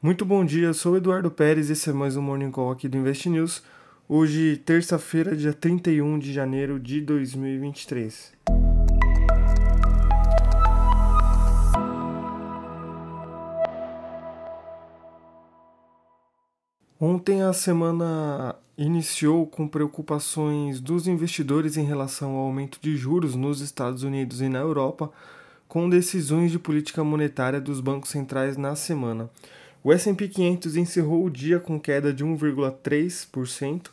Muito bom dia, sou Eduardo Pérez esse é mais um Morning Call aqui do Invest News. Hoje, terça-feira, dia 31 de janeiro de 2023. Ontem a semana iniciou com preocupações dos investidores em relação ao aumento de juros nos Estados Unidos e na Europa, com decisões de política monetária dos bancos centrais na semana. O S&P 500 encerrou o dia com queda de 1,3%,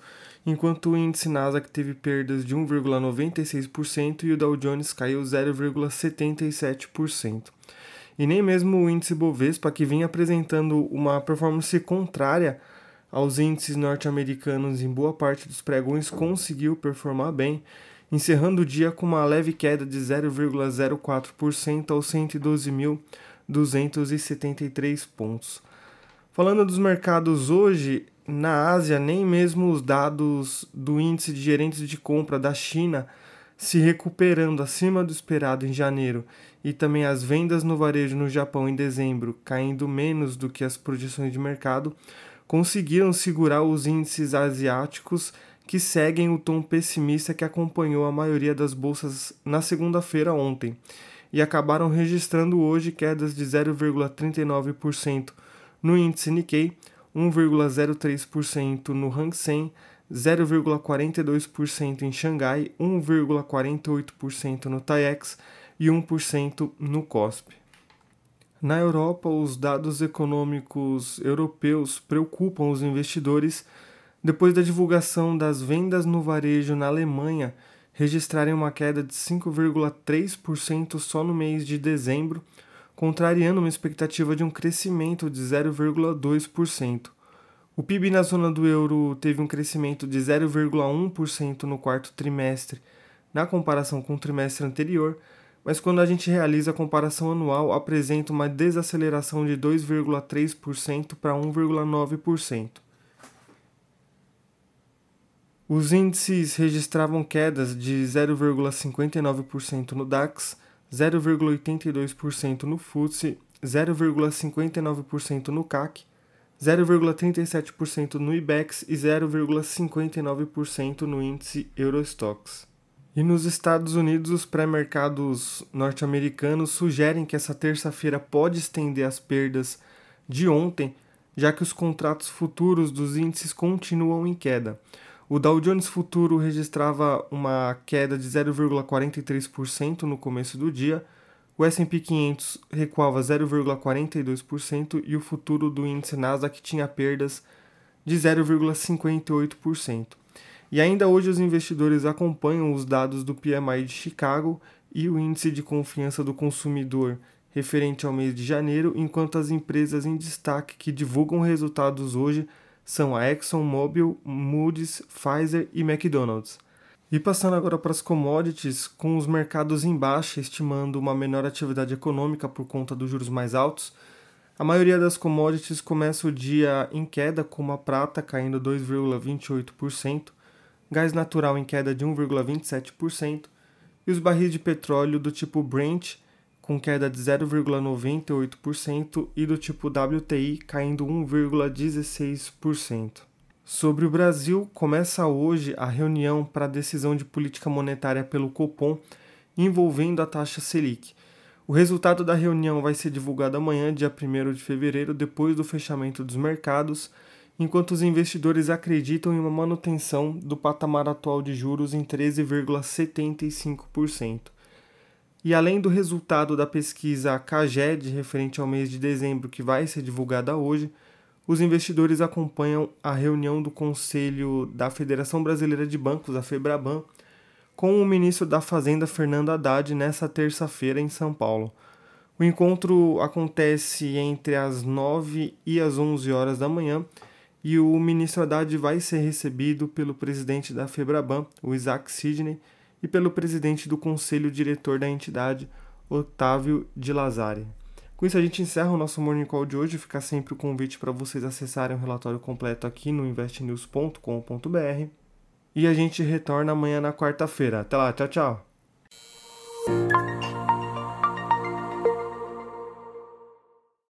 enquanto o índice Nasdaq teve perdas de 1,96% e o Dow Jones caiu 0,77%. E nem mesmo o índice Bovespa, que vinha apresentando uma performance contrária aos índices norte-americanos em boa parte dos pregões, conseguiu performar bem, encerrando o dia com uma leve queda de 0,04% aos 112.273 pontos. Falando dos mercados hoje, na Ásia, nem mesmo os dados do índice de gerentes de compra da China se recuperando acima do esperado em janeiro. E também as vendas no varejo no Japão em dezembro caindo menos do que as projeções de mercado, conseguiram segurar os índices asiáticos que seguem o tom pessimista que acompanhou a maioria das bolsas na segunda-feira ontem. E acabaram registrando hoje quedas de 0,39% no índice Nikkei, 1,03% no Hang Seng, 0,42% em Xangai, 1,48% no TAIEX e 1% no COSP. Na Europa, os dados econômicos europeus preocupam os investidores depois da divulgação das vendas no varejo na Alemanha registrarem uma queda de 5,3% só no mês de dezembro, contrariando uma expectativa de um crescimento de 0,2%. O PIB na zona do euro teve um crescimento de 0,1% no quarto trimestre, na comparação com o trimestre anterior, mas quando a gente realiza a comparação anual, apresenta uma desaceleração de 2,3% para 1,9%. Os índices registravam quedas de 0,59% no DAX, 0,82% no FTSE, 0,59% no CAC, 0,37% no IBEX e 0,59% no índice Eurostox. E nos Estados Unidos, os pré-mercados norte-americanos sugerem que essa terça-feira pode estender as perdas de ontem, já que os contratos futuros dos índices continuam em queda. O Dow Jones Futuro registrava uma queda de 0,43% no começo do dia, o S&P 500 recuava 0,42% e o futuro do índice Nasdaq tinha perdas de 0,58%. E ainda hoje os investidores acompanham os dados do PMI de Chicago e o índice de confiança do consumidor referente ao mês de janeiro, enquanto as empresas em destaque que divulgam resultados hoje são a ExxonMobil, Moody's, Pfizer e McDonald's. E passando agora para as commodities, com os mercados em baixa estimando uma menor atividade econômica por conta dos juros mais altos, a maioria das commodities começa o dia em queda, com a prata caindo 2,28%, gás natural em queda de 1,27% e os barris de petróleo do tipo Brent com queda de 0,98% e do tipo WTI caindo 1,16%. Sobre o Brasil, começa hoje a reunião para a decisão de política monetária pelo Copom envolvendo a taxa Selic. O resultado da reunião vai ser divulgado amanhã, dia 1 de fevereiro, depois do fechamento dos mercados enquanto os investidores acreditam em uma manutenção do patamar atual de juros em 13,75%. E além do resultado da pesquisa CAGED referente ao mês de dezembro, que vai ser divulgada hoje, os investidores acompanham a reunião do Conselho da Federação Brasileira de Bancos, a FEBRABAN, com o ministro da Fazenda Fernando Haddad nesta terça-feira em São Paulo. O encontro acontece entre as 9 e as 11 horas da manhã e o ministro Haddad vai ser recebido pelo presidente da FEBRABAN, o Isaac Sidney, e pelo presidente do conselho diretor da entidade, Otávio de Lazari. Com isso, a gente encerra o nosso Morning Call de hoje. Fica sempre o convite para vocês acessarem o relatório completo aqui no investnews.com.br. E a gente retorna amanhã na quarta-feira. Até lá, tchau, tchau!